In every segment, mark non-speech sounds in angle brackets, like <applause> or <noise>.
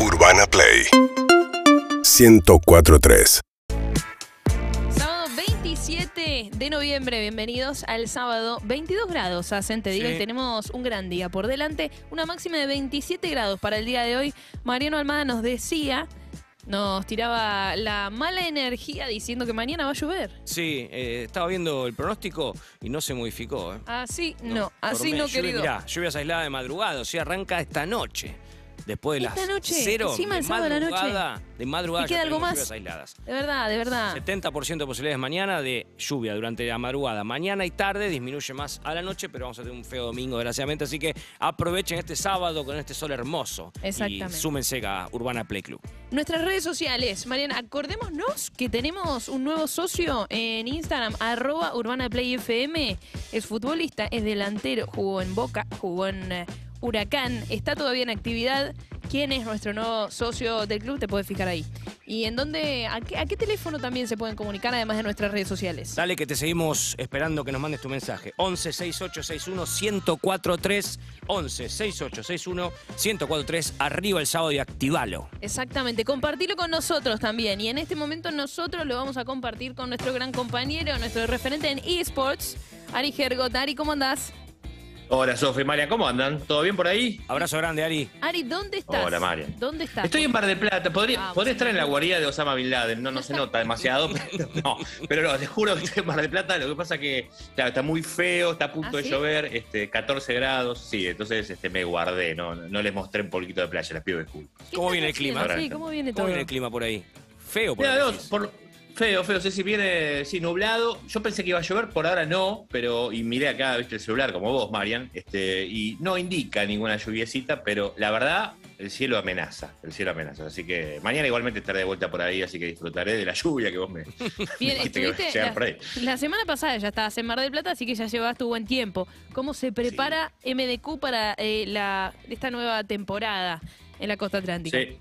Urbana Play 1043 Sábado 27 de noviembre, bienvenidos al sábado 22 grados hacen, te digo, Sí. y tenemos un gran día por delante, una máxima de 27 grados para el día de hoy. Mariano Almada nos decía, nos tiraba la mala energía diciendo que mañana va a llover. Sí, eh, estaba viendo el pronóstico y no se modificó. ¿eh? Así no, así no, lluvia- querido. Mirá, lluvias aisladas de madrugada, o sea, arranca esta noche. Después de Esta las noche, cero encima de el sábado a la noche. madrugada, de madrugada ¿Y queda ya algo tenemos más? lluvias aisladas. De verdad, de verdad. 70% de posibilidades mañana de lluvia durante la madrugada. Mañana y tarde disminuye más a la noche, pero vamos a tener un feo domingo, desgraciadamente. Así que aprovechen este sábado con este sol hermoso. Exactamente. Y súmense a Urbana Play Club. Nuestras redes sociales, Mariana, acordémonos que tenemos un nuevo socio en Instagram, arroba urbanaplayfm. Es futbolista, es delantero, jugó en Boca, jugó en eh, Huracán, está todavía en actividad. ¿Quién es nuestro nuevo socio del club? Te puedes fijar ahí. ¿Y en dónde, a qué, a qué teléfono también se pueden comunicar además de nuestras redes sociales? Dale que te seguimos esperando que nos mandes tu mensaje. 11 6861 1043 11 6861 1043 arriba el sábado y activalo. Exactamente, compartilo con nosotros también. Y en este momento nosotros lo vamos a compartir con nuestro gran compañero, nuestro referente en eSports, Ari Gergot. Ari, ¿cómo andás? Hola, Sofi, María, ¿cómo andan? ¿Todo bien por ahí? Abrazo grande, Ari. Ari, ¿dónde estás? Hola, Marian. ¿Dónde estás? Estoy en Bar del Plata. Podría, Vamos. podría estar en la guarida de Osama Bin Laden. No, no se nota demasiado, <laughs> pero no. Pero no, te juro que estoy en Bar del Plata. Lo que pasa que, claro, está muy feo, está a punto ¿Ah, de sí? llover, este, 14 grados. Sí, entonces este, me guardé. No, no les mostré un poquito de playa, les pido disculpas. ¿Qué ¿Cómo viene el clima? Sí, ¿cómo viene ¿Cómo todo? viene el clima por ahí? Feo por Mira, decís. por- feo, feo. Sé si viene sí, nublado. Yo pensé que iba a llover, por ahora no, pero y miré acá, viste el celular como vos, Marian, este, y no indica ninguna lluviecita, pero la verdad, el cielo amenaza, el cielo amenaza. Así que mañana igualmente estaré de vuelta por ahí, así que disfrutaré de la lluvia que vos me, <laughs> Bien, dijiste que por ahí. la semana pasada ya estabas en Mar del Plata, así que ya llevas tu buen tiempo. ¿Cómo se prepara MDQ para eh, la, esta nueva temporada en la costa atlántica? Sí.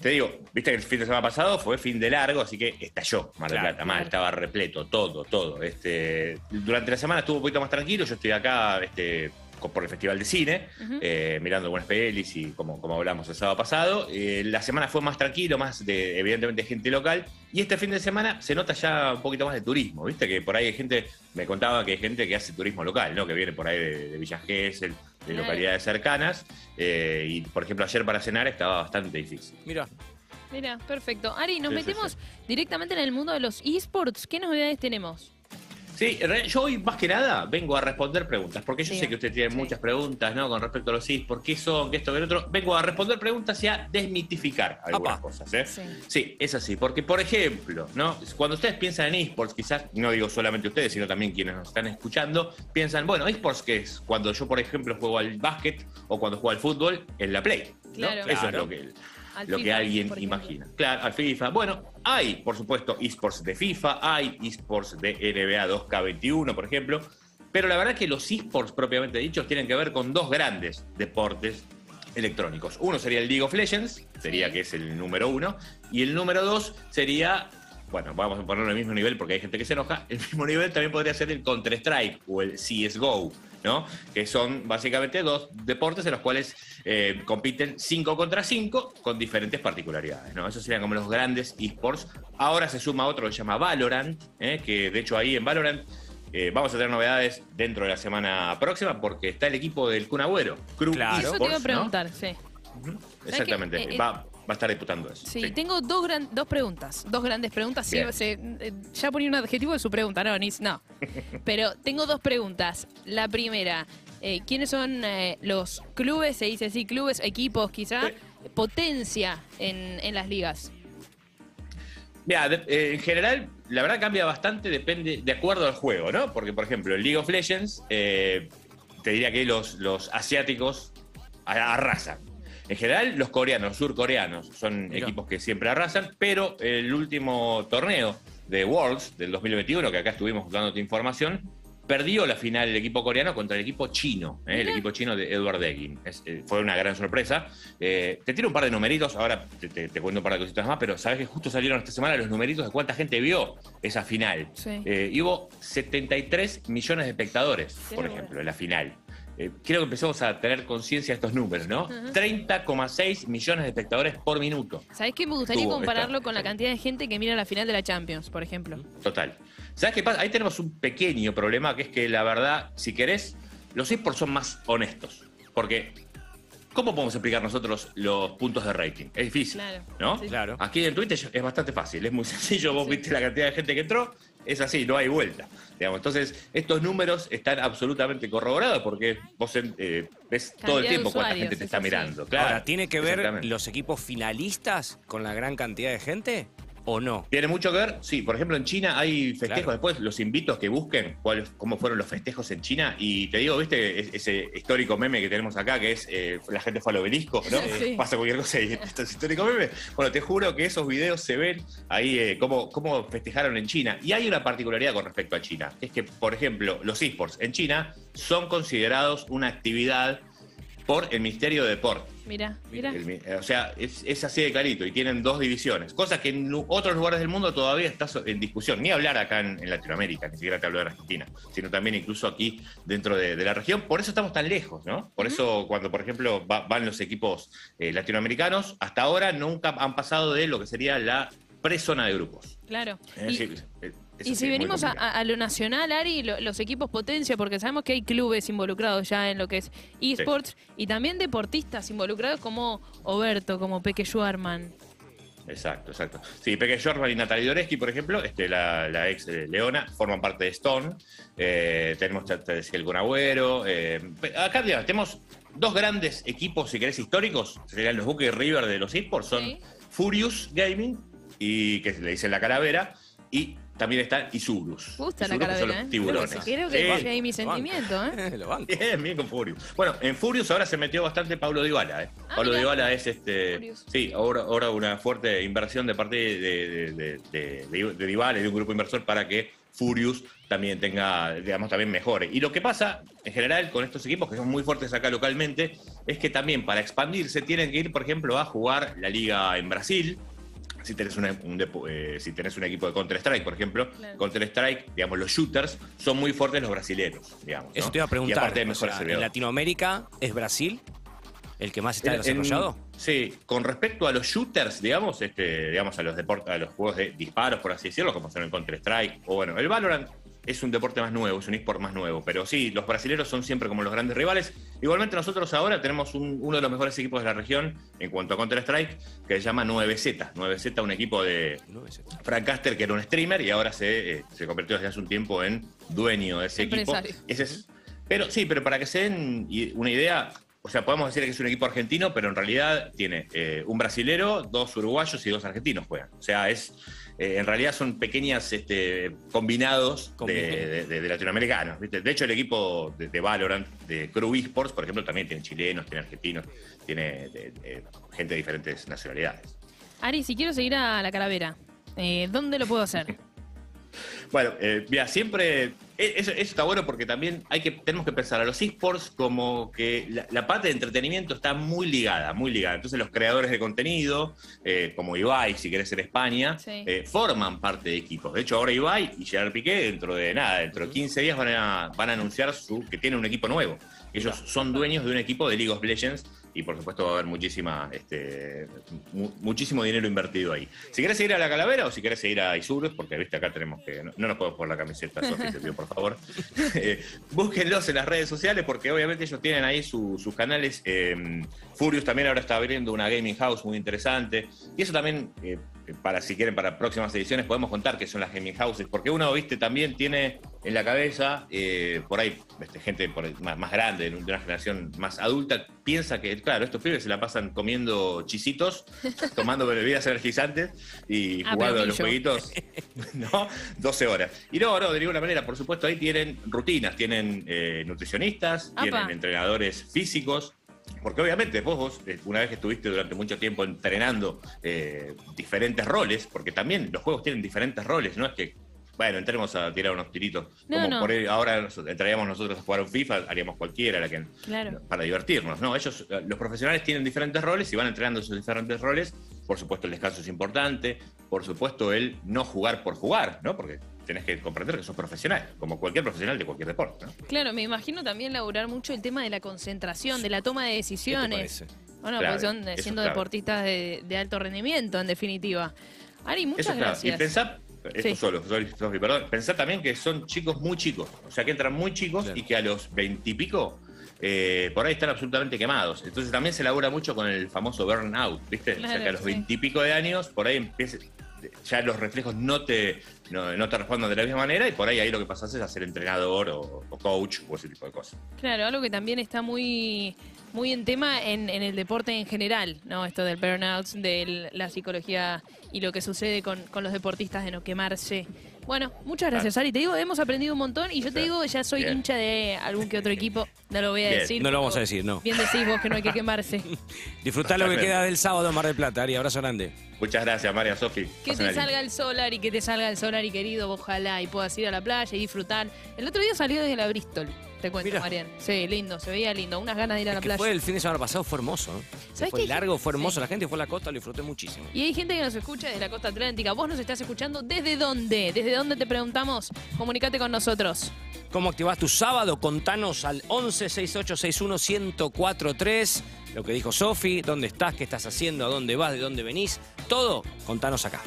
Te digo, viste que el fin de semana pasado fue fin de largo, así que estalló Mar del Claro, Plata, mal, claro. estaba repleto, todo, todo. Este, durante la semana estuvo un poquito más tranquilo, yo estoy acá este, por el Festival de Cine, eh, mirando buenas pelis y como, como hablamos el sábado pasado. Eh, la semana fue más tranquilo, más de, evidentemente, gente local. Y este fin de semana se nota ya un poquito más de turismo, ¿viste? Que por ahí hay gente, me contaba que hay gente que hace turismo local, ¿no? Que viene por ahí de, de Villa Gesell, de Claro. localidades cercanas. eh, y, por ejemplo, ayer para cenar estaba bastante difícil. Mira, Mira, perfecto. Ari, nos Sí, sí, metemos directamente en el mundo de los esports. ¿Qué novedades tenemos? Sí, yo hoy más que nada vengo a responder preguntas, porque yo sé que usted tiene Sí. muchas preguntas, ¿no? Con respecto a los esports, qué son, qué esto, qué lo otro. Vengo a responder preguntas y a desmitificar algunas cosas, ¿eh? Sí. Sí, es así, porque por ejemplo, ¿no? Cuando ustedes piensan en esports, quizás, no digo solamente ustedes, sino también quienes nos están escuchando, piensan, bueno, esports qué es? Cuando yo, por ejemplo, juego al básquet o cuando juego al fútbol en la Play. ¿no? Claro. Eso es lo que, Al lo que alguien imagina. Claro, al FIFA. Bueno, hay, por supuesto, esports de FIFA, hay esports de NBA 2K21, por ejemplo. Pero la verdad que los esports propiamente dichos tienen que ver con dos grandes deportes electrónicos. Uno sería el League of Legends, sería Sí. que es el número uno, y el número dos sería, bueno, vamos a ponerlo al mismo nivel porque hay gente que se enoja, el mismo nivel también podría ser el Counter-Strike o el CSGO, ¿no? Que son básicamente dos deportes en los cuales eh, compiten 5 contra 5 con diferentes particularidades, ¿no? Esos serían como los grandes esports. Ahora se suma otro que se llama Valorant, ¿eh? que de hecho ahí en Valorant eh, vamos a tener novedades dentro de la semana próxima porque está el equipo del Kun Agüero, Crew Claro. Eso te iba a preguntar, sí. Exactamente, va, va a estar disputando eso. Sí, sí. tengo dos, gran- dos preguntas, dos grandes preguntas. Sí, se- eh, ya ponía un adjetivo de su pregunta, no, Nis, no. <laughs> Pero tengo dos preguntas. La primera, eh, ¿quiénes son eh, los clubes, se dice así, clubes, equipos quizá, potencia en, en las ligas? Mira, de- en general, la verdad cambia bastante, depende de acuerdo al juego, ¿no? Porque, por ejemplo, en League of Legends, te diría que los, los asiáticos arrasan. En general, los coreanos, surcoreanos, son Mirá. equipos que siempre arrasan, pero el último torneo de Worlds del 2021, que acá estuvimos dándote información, perdió la final el equipo coreano contra el equipo chino, ¿eh? el equipo chino de Edward Degin. Es, eh, fue una gran sorpresa. Eh, te tiro un par de numeritos, ahora te, te- te cuento un par de cositas más, pero sabes que justo salieron esta semana los numeritos de cuánta gente vio esa final. Sí. Eh, y hubo 73 millones de espectadores, por ejemplo, en la final. Eh, quiero que empecemos a tener conciencia de estos números, ¿no? 30,6 millones de espectadores por minuto. ¿Sabés qué? Me gustaría compararlo esta- con la cantidad de gente que mira la final de la Champions, por ejemplo. Total. ¿Sabes qué pasa? Ahí tenemos un pequeño problema que es que la verdad, si querés, los esports son más honestos. Porque, ¿cómo podemos explicar nosotros los puntos de rating? Es difícil, Claro, ¿no? sí. Claro. Aquí en Twitter es bastante fácil, es muy <laughs> sencillo. Vos Sí. viste la cantidad de gente que entró, es así, no hay vuelta. Digamos. Entonces, estos números están absolutamente corroborados porque vos eh, ves todo el tiempo cuánta gente te está sí. mirando. Claro, Ahora, ¿tiene que ver los equipos finalistas con la gran cantidad de gente o no? ¿Tiene mucho que ver? Sí, por ejemplo, en China hay festejos. Claro. Después los invito a que busquen cuál- cómo fueron los festejos en China. Y te digo, ¿viste es- ese histórico meme que tenemos acá, que es eh, la gente fue al obelisco, ¿no? Sí. Pasa cualquier cosa y esto es histórico meme. Bueno, te juro que esos videos se ven ahí eh, cómo, cómo festejaron en China. Y hay una particularidad con respecto a China, que es que, por ejemplo, los esports en China son considerados una actividad por el Ministerio de Deporte. Mira, mira. El mi- o sea, es, es así de clarito y tienen dos divisiones, cosa que en otros lugares del mundo todavía está en discusión. Ni hablar acá en, en Latinoamérica, ni siquiera te hablo de Argentina, sino también incluso aquí dentro de, de la región. Por eso estamos tan lejos, ¿no? Por eso cuando, por ejemplo, va- van los equipos eh, latinoamericanos, hasta ahora nunca han pasado de lo que sería la pre-zona de grupos. Claro. Es decir, eh, eso Y si venimos a, lo nacional, Ari, lo- los equipos potencia, porque sabemos que hay clubes involucrados ya en lo que es esports y también deportistas involucrados como Oberto, como Peque Schwarman. Exacto, exacto. Sí, Peque Jordan y Natalie Doreski, por ejemplo, este, la, la ex eh, Leona, forman parte de Stone. Eh, tenemos, el Agüero. Eh, acá digamos, tenemos dos grandes equipos, si querés, históricos. Serían los Boca y River de los esports. Son Sí. Furious Gaming, y que le dicen la calavera, y también está Isurus. Gusta la Isurus, son calavera, los ¿eh? tiburones. Creo que, Sí. ahí mi sentimiento, ¿eh? <laughs> Lo banco. Bien, bien con Furious. Bueno, en Furious ahora se metió bastante Pablo Dybala. ¿eh? Ah, Pablo. Dybala es este. Furious. Sí, ahora, ahora una fuerte inversión de parte de, de, de, de, de- de Dybala y de un grupo inversor para que Furious también tenga, digamos, también mejore. Y lo que pasa, en general, con estos equipos que son muy fuertes acá localmente, es que también para expandirse tienen que ir, por ejemplo, a jugar la liga en Brasil. Si tenés, una- un, eh, si tenés un equipo de Counter-Strike, por ejemplo, Claro. Counter-Strike, digamos, los shooters son muy fuertes los brasileños, digamos. Eso ¿no? te iba a Y preguntar. aparte de o sea, en. Latinoamérica es Brasil el que más está En- en- desarrollado. sí, con respecto a los shooters, digamos, este, digamos a los deportes, a los juegos de disparos, por así decirlo, como son el Counter Strike, o bueno, el Valorant es un deporte más nuevo, es un eSport más nuevo. Pero sí, los brasileños son siempre como los grandes rivales. Igualmente nosotros ahora tenemos un- uno de los mejores equipos de la región en cuanto a Counter Strike, que se llama 9Z. 9Z, un equipo de Frank Caster, que era un streamer, y ahora se, eh, se convirtió desde hace un tiempo en dueño de ese equipo. Empresario. Ese es- pero sí, pero para que se den una idea, o sea, podemos decir que es un equipo argentino, pero en realidad tiene eh, un brasilero, dos uruguayos y dos argentinos juegan. O sea, es eh, en realidad son pequeñas este, combinados de, Combinados. de- de- de latinoamericanos. ¿viste? De hecho, el equipo de, Valorant, de Crew Esports, por ejemplo, también tiene chilenos, tiene argentinos, tiene gente de diferentes nacionalidades. Ari, si quiero seguir a la calavera, eh, ¿dónde lo puedo hacer? <laughs> Bueno, eh, mira, siempre. E- Eso, eso está bueno porque también hay que, tenemos que pensar a los esports como que la, la parte de entretenimiento está muy ligada, muy ligada. Entonces, los creadores de contenido, eh, como Ibai, si querés en España, Sí. eh, forman parte de equipos. De hecho, ahora Ibai y Gerard Piqué, dentro de nada, dentro de 15 días, van a, van a anunciar su, que tienen un equipo nuevo. Ellos son dueños de un equipo de League of Legends y por supuesto va a haber muchísima, este, mu- muchísimo dinero invertido ahí. Si querés seguir a la calavera o si querés seguir a Isurus, porque viste acá tenemos que. No, no nos podemos poner la camiseta, Sofi, te pido por favor. <laughs> Eh, búsquenlos en las redes sociales porque obviamente ellos tienen ahí su- sus canales. eh, Furious también ahora está abriendo una gaming house muy interesante. Y eso también, eh, para si quieren, para próximas ediciones podemos contar qué son las gaming houses, porque uno, viste, también tiene en la cabeza, eh, por ahí, este, gente por ahí más, más grande, de una generación más adulta, piensa que, claro, estos pibes se la pasan comiendo chisitos, <laughs> tomando bebidas energizantes y jugando a los jueguitos, <laughs> ¿no? 12 horas. Y no, no, de ninguna manera, por supuesto, ahí tienen rutinas, tienen eh, nutricionistas, Apa. tienen entrenadores físicos. Porque obviamente vos, vos, eh, una vez que estuviste durante mucho tiempo entrenando eh, diferentes roles, porque también los juegos tienen diferentes roles, no es que, bueno, entremos a tirar unos tiritos. No, como no. por ahí ahora nos- entraríamos nosotros a jugar un FIFA, haríamos cualquiera, la que, Claro. para divertirnos. No, ellos, eh, los profesionales tienen diferentes roles y van entrenando esos diferentes roles. Por supuesto, el descanso es importante. Por supuesto, el no jugar por jugar, ¿no? Porque tenés que comprender que sos profesional, como cualquier profesional de cualquier deporte. ¿no? Claro, me imagino también laburar mucho el tema de la concentración, de la toma de ¿Qué te decisiones. parece? Bueno, Claro, pues son siendo deportistas de, de alto rendimiento, en definitiva. Ari, muchas Eso claro. gracias. Y pensá, esto Sí. solo, sorry, Sofi, perdón, pensá también que son chicos muy chicos, o sea que entran muy chicos Claro. y que a los veintipico eh, por ahí están absolutamente quemados. Entonces también se labura mucho con el famoso burnout, ¿viste? o sea que a los sí. veintipico de años por ahí empieza, ya los reflejos no te, no, te responden de la misma manera y por ahí ahí lo que pasas es a ser entrenador o, o coach o ese tipo de cosas. Claro, algo que también está muy, muy en tema en, en el deporte en general, ¿no? Esto del burnout, de la psicología y lo que sucede con, con los deportistas de no quemarse. Bueno, muchas gracias, Ari. Te digo, hemos aprendido un montón y yo te digo, ya soy Bien. hincha de algún que otro equipo. No lo voy a Bien. decir. No lo vamos a decir, no. Bien decís vos que no hay que quemarse. <laughs> Disfrutá lo que queda del sábado en Mar del Plata, Ari. Abrazo grande. Muchas gracias, María Sofi. Que te salga el sol, Ari, que te salga el sol, Ari querido, ojalá, y puedas ir a la playa y disfrutar. El otro día salió desde la Bristol, te cuento, Mira. Marian. Sí, lindo, se veía lindo, unas ganas de ir a Es la que playa. fue el fin de semana pasado, fue hermoso. ¿no? ¿Sabés Fue qué? largo, fue hermoso. Sí. La gente fue a la costa, lo disfruté muchísimo. Y hay gente que nos escucha desde la costa atlántica. Vos nos estás escuchando desde dónde? ¿Desde dónde te preguntamos? Comunicate con nosotros. ¿Cómo activás tu sábado? Contanos al 11 68 61 1043. Lo que dijo Sofi, dónde estás, qué estás haciendo, a dónde vas, de dónde venís. Todo, contanos acá.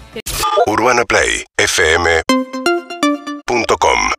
UrbanaPlayFM.com